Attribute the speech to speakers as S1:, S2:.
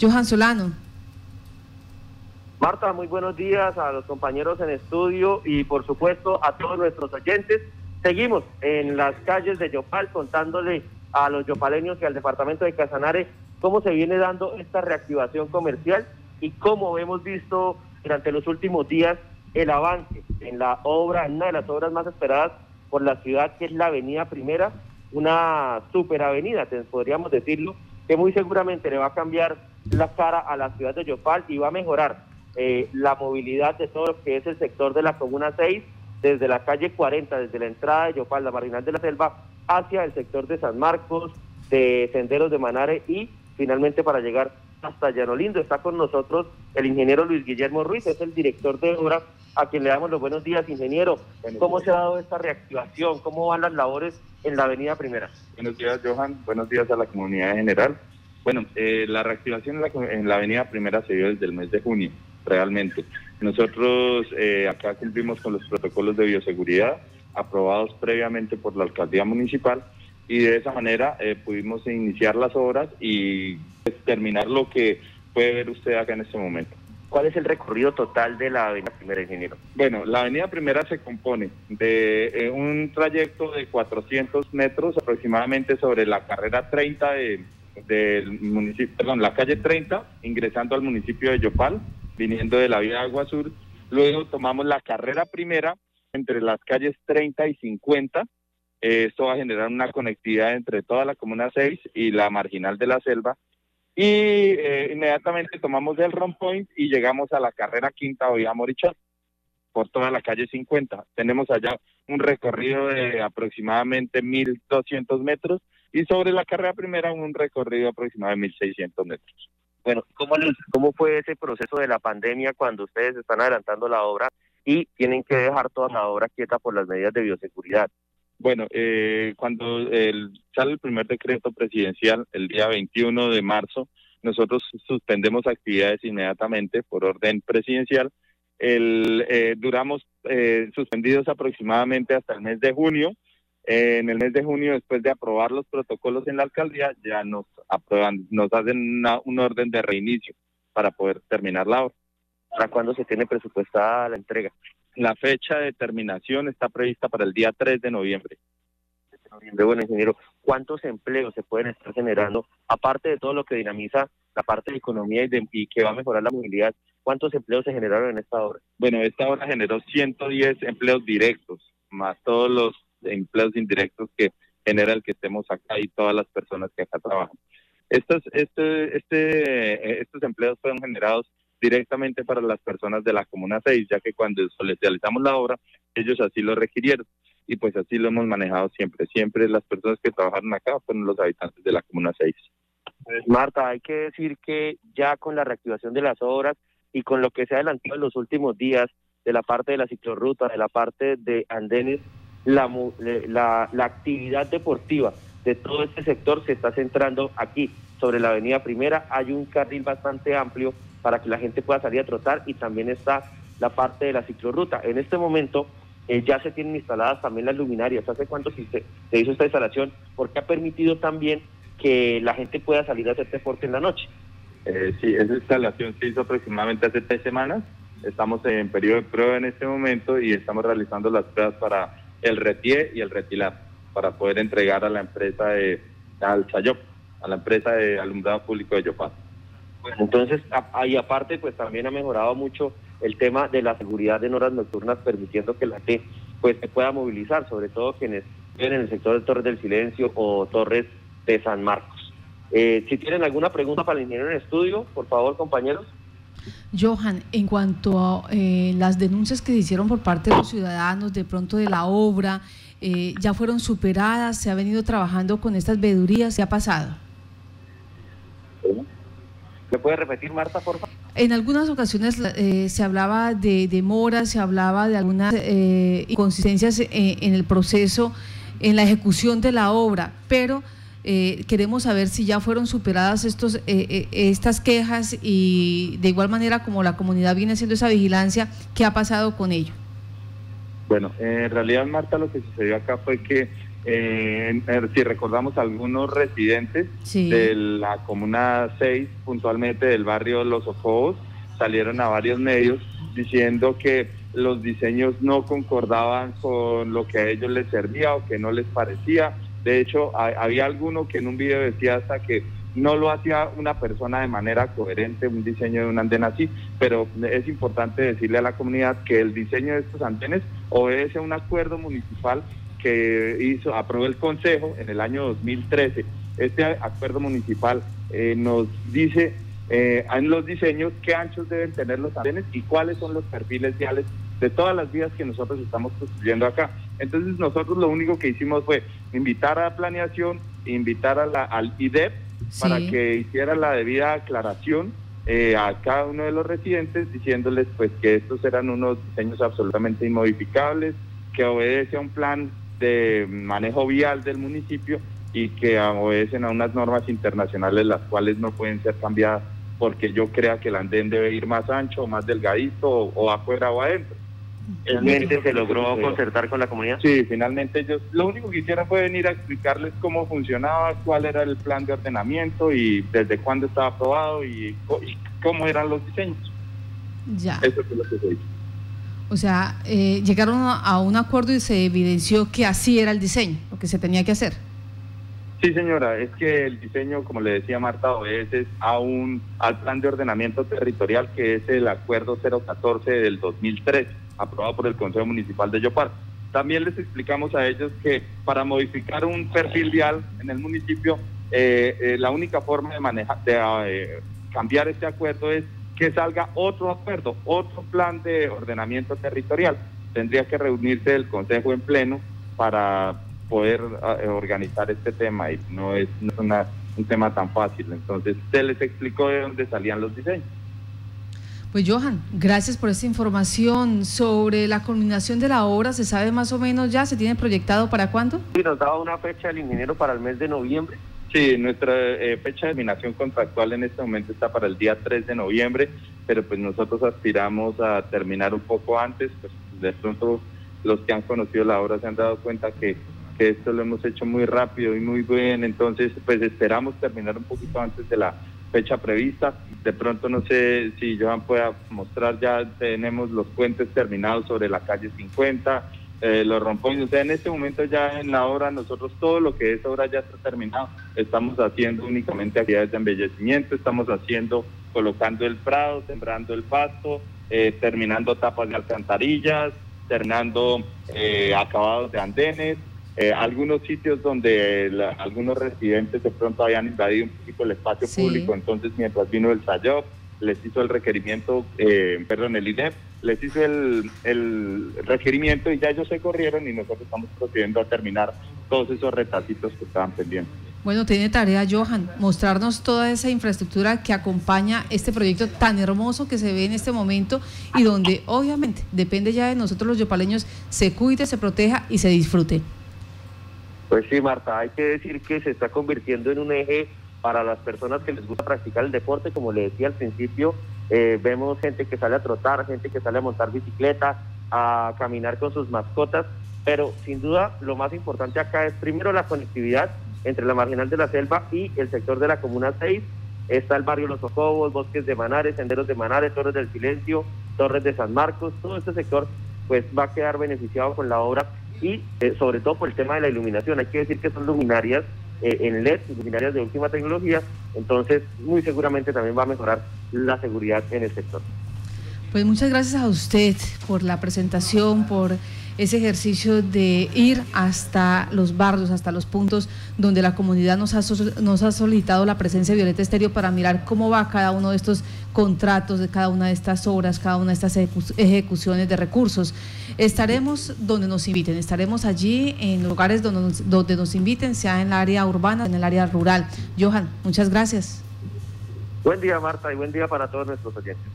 S1: Johan Solano.
S2: Marta, muy buenos días a los compañeros en estudio y por supuesto a todos nuestros oyentes. Seguimos en las calles de Yopal contándole a los yopaleños y al departamento de Casanare cómo se viene dando esta reactivación comercial y cómo hemos visto durante los últimos días el avance en la obra, en una de las obras más esperadas por la ciudad, que es la Avenida Primera, una superavenida, podríamos decirlo, que muy seguramente le va a cambiar la cara a la ciudad de Yopal y va a mejorar eh, la movilidad de todo lo que es el sector de la Comuna 6, desde la calle 40, desde la entrada de Yopal, la Marginal de la Selva, hacia el sector de San Marcos, de Senderos de Manare y finalmente para llegar hasta Llano Lindo. Está con nosotros el ingeniero Luis Guillermo Ruiz, es el director de obra, a quien le damos los buenos días, ingeniero. ¿Cómo se ha dado esta reactivación? ¿Cómo van las labores en la Avenida Primera?
S3: Buenos días, Johan. Buenos días a la comunidad en general. Bueno, eh, la reactivación en la, en la Avenida Primera se dio desde el mes de junio realmente. Nosotros eh, acá cumplimos con los protocolos de bioseguridad aprobados previamente por la alcaldía municipal y de esa manera eh, pudimos iniciar las obras y pues, terminar lo que puede ver usted acá en este momento.
S2: ¿Cuál es el recorrido total de la Avenida Primera, ingeniero?
S3: Bueno, la Avenida Primera se compone de eh, un trayecto de 400 metros aproximadamente sobre la carrera 30 del municipio, perdón, la calle 30, ingresando al municipio de Yopal, viniendo de la vía Agua Sur. Luego tomamos la carrera primera entre las calles 30 y 50. Eh, esto va a generar una conectividad entre toda la Comuna 6 y la marginal de la selva. Y eh, inmediatamente tomamos el Ron Point y llegamos a la carrera quinta vía Morichal por toda la calle 50. Tenemos allá un recorrido de aproximadamente 1.200 metros y sobre la carrera primera un recorrido aproximadamente de 1.600 metros.
S2: Bueno, ¿cómo, ¿cómo fue ese proceso de la pandemia cuando ustedes están adelantando la obra y tienen que dejar toda la obra quieta por las medidas de bioseguridad?
S3: Bueno, eh, cuando el, sale el primer decreto presidencial el día 21 de marzo, nosotros suspendemos actividades inmediatamente por orden presidencial. El, eh, duramos eh, suspendidos aproximadamente hasta el mes de junio en el mes de junio, después de aprobar los protocolos en la alcaldía, ya nos aprueban, nos hacen un orden de reinicio para poder terminar la obra.
S2: ¿Para cuándo se tiene presupuestada la entrega?
S3: La fecha de terminación está prevista para el día 3 de noviembre.
S2: Bueno, ingeniero, ¿cuántos empleos se pueden estar generando, aparte de todo lo que dinamiza la parte de economía y, y que va a mejorar la movilidad? ¿Cuántos empleos se generaron en esta obra?
S3: Bueno, esta obra generó 110 empleos directos, más todos los empleos indirectos que genera el que estemos acá y todas las personas que acá trabajan. Estos, este, este, estos empleos fueron generados directamente para las personas de la Comuna 6, ya que cuando realizamos la obra, ellos así lo requirieron. Y pues así lo hemos manejado siempre. Siempre las personas que trabajaron acá fueron los habitantes de la Comuna 6.
S2: Pues, Marta, hay que decir que ya con la reactivación de las obras y con lo que se ha adelantado en los últimos días de la parte de la ciclorruta, de la parte de andenes, la, la, actividad deportiva de todo este sector se está centrando aquí, sobre la avenida Primera. Hay un carril bastante amplio para que la gente pueda salir a trotar y también está la parte de la ciclorruta. En este momento eh, ya se tienen instaladas también las luminarias. ¿Hace cuánto se, se hizo esta instalación? Porque ha permitido también que la gente pueda salir a hacer deporte en la noche.
S3: Eh, sí, esa instalación se hizo aproximadamente hace tres semanas. Estamos en periodo de prueba en este momento y estamos realizando las pruebas para el retier y el retilar para poder entregar a la empresa de al a la empresa de alumbrado público de Yopal.
S2: Entonces, ahí aparte, pues también ha mejorado mucho el tema de la seguridad en horas nocturnas, permitiendo que la gente pues se pueda movilizar, sobre todo quienes viven en el sector de Torres del Silencio o Torres de San Marcos. Eh, si tienen alguna pregunta para el ingeniero en estudio, por favor, compañeros.
S1: Johan, en cuanto a eh, las denuncias que se hicieron por parte de los ciudadanos, de pronto de la obra, eh, ¿ya fueron superadas? ¿Se ha venido trabajando con estas vedurías? ¿Qué ha pasado?
S2: ¿Me puede repetir, Marta, por favor?
S1: En algunas ocasiones eh, se hablaba de demoras, se hablaba de algunas inconsistencias en el proceso, en la ejecución de la obra, pero eh, queremos saber si ya fueron superadas estos, eh, eh, estas quejas y de igual manera como la comunidad viene haciendo esa vigilancia, ¿qué ha pasado con ello?
S3: Bueno, en realidad Marta lo que sucedió acá fue que eh, si recordamos algunos residentes de la comuna 6, puntualmente del barrio Los Ojos, salieron a varios medios diciendo que los diseños no concordaban con lo que a ellos les servía o que no les parecía. De hecho, había alguno que en un video decía hasta que no lo hacía una persona de manera coherente, un diseño de un andén así, pero es importante decirle a la comunidad que el diseño de estos andenes obedece a un acuerdo municipal que hizo, aprobó el Consejo en el año 2013. Este acuerdo municipal eh, nos dice eh, en los diseños qué anchos deben tener los andenes y cuáles son los perfiles viales de todas las vías que nosotros estamos construyendo acá. Entonces nosotros lo único que hicimos fue invitar a la planeación, invitar a la, al IDEP para que hiciera la debida aclaración eh, a cada uno de los residentes diciéndoles pues que estos eran unos diseños absolutamente inmodificables, que obedece a un plan de manejo vial del municipio y que obedecen a unas normas internacionales las cuales no pueden ser cambiadas porque yo crea que el andén debe ir más ancho, más delgadito o, afuera o adentro.
S2: ¿Finalmente se logró concertar con la comunidad?
S3: Sí, finalmente ellos lo único que hicieron fue venir a explicarles cómo funcionaba, cuál era el plan de ordenamiento y desde cuándo estaba aprobado y, cómo eran los diseños.
S1: Ya.
S3: Eso es lo que se hizo.
S1: O sea, eh, llegaron a un acuerdo y se evidenció que así era el diseño, lo que se tenía que hacer.
S3: Sí, señora, es que el diseño, como le decía Marta, obedece a un, al plan de ordenamiento territorial que es el acuerdo 014 del 2003, aprobado por el Consejo Municipal de Yopal. También les explicamos a ellos que para modificar un perfil vial en el municipio, eh, eh, la única forma de manejar, de cambiar este acuerdo es que salga otro acuerdo, otro plan de ordenamiento territorial. Tendría que reunirse el Consejo en pleno para poder eh, organizar este tema y no es, un tema tan fácil. Entonces, se les explicó de dónde salían los diseños.
S1: Pues Johan, gracias por esta información sobre la culminación de la obra. ¿Se sabe más o menos ya? ¿Se tiene proyectado para cuándo?
S2: Sí, nos daba una fecha el ingeniero para el mes de noviembre
S3: Sí, nuestra eh, fecha de terminación contractual en este momento está para el día 3 de noviembre, pero pues nosotros aspiramos a terminar un poco antes, pues de pronto los que han conocido la obra se han dado cuenta que, que esto lo hemos hecho muy rápido y muy bien, entonces pues esperamos terminar un poquito antes de la fecha prevista. De pronto no sé si Johan pueda mostrar, ya tenemos los puentes terminados sobre la calle 50, eh, los rompones. O sea, en este momento ya en la obra, nosotros todo lo que es obra ya está terminado. Estamos haciendo únicamente actividades de embellecimiento, estamos haciendo, colocando el prado, sembrando el pasto, eh, terminando tapas de alcantarillas, terminando eh, acabados de andenes. Eh, algunos sitios donde algunos residentes de pronto habían invadido un poquito el espacio público, entonces mientras vino el SAYOP, les hizo el requerimiento, eh, perdón, el INEP, les hizo el, el, requerimiento y ya ellos se corrieron y nosotros estamos procediendo a terminar todos esos retacitos que estaban pendientes.
S1: Bueno, tiene tarea Johan, mostrarnos toda esa infraestructura que acompaña este proyecto tan hermoso que se ve en este momento y donde obviamente depende ya de nosotros los yopaleños, se cuide, se proteja y se disfrute.
S2: Pues sí, Marta, hay que decir que se está convirtiendo en un eje para las personas que les gusta practicar el deporte, como le decía al principio, eh, vemos gente que sale a trotar, gente que sale a montar bicicleta, a caminar con sus mascotas, pero sin duda lo más importante acá es primero la conectividad entre la marginal de la selva y el sector de la Comuna 6. Está el barrio Los Ojobos, bosques de Manares, senderos de Manares, Torres del Silencio, Torres de San Marcos, todo este sector pues va a quedar beneficiado con la obra y eh, sobre todo por el tema de la iluminación. Hay que decir que son luminarias eh, en LED, luminarias de última tecnología, entonces muy seguramente también va a mejorar la seguridad en el sector.
S1: Pues muchas gracias a usted por la presentación, por ese ejercicio de ir hasta los barrios, hasta los puntos donde la comunidad nos ha, nos ha solicitado la presencia de Violeta Estéreo para mirar cómo va cada uno de estos contratos, de cada una de estas obras, cada una de estas ejecuciones de recursos. Estaremos donde nos inviten, estaremos allí en lugares donde nos, donde nos inviten, sea en el área urbana, en el área rural. Johan, muchas gracias.
S2: Buen día, Marta, y buen día para todos nuestros oyentes.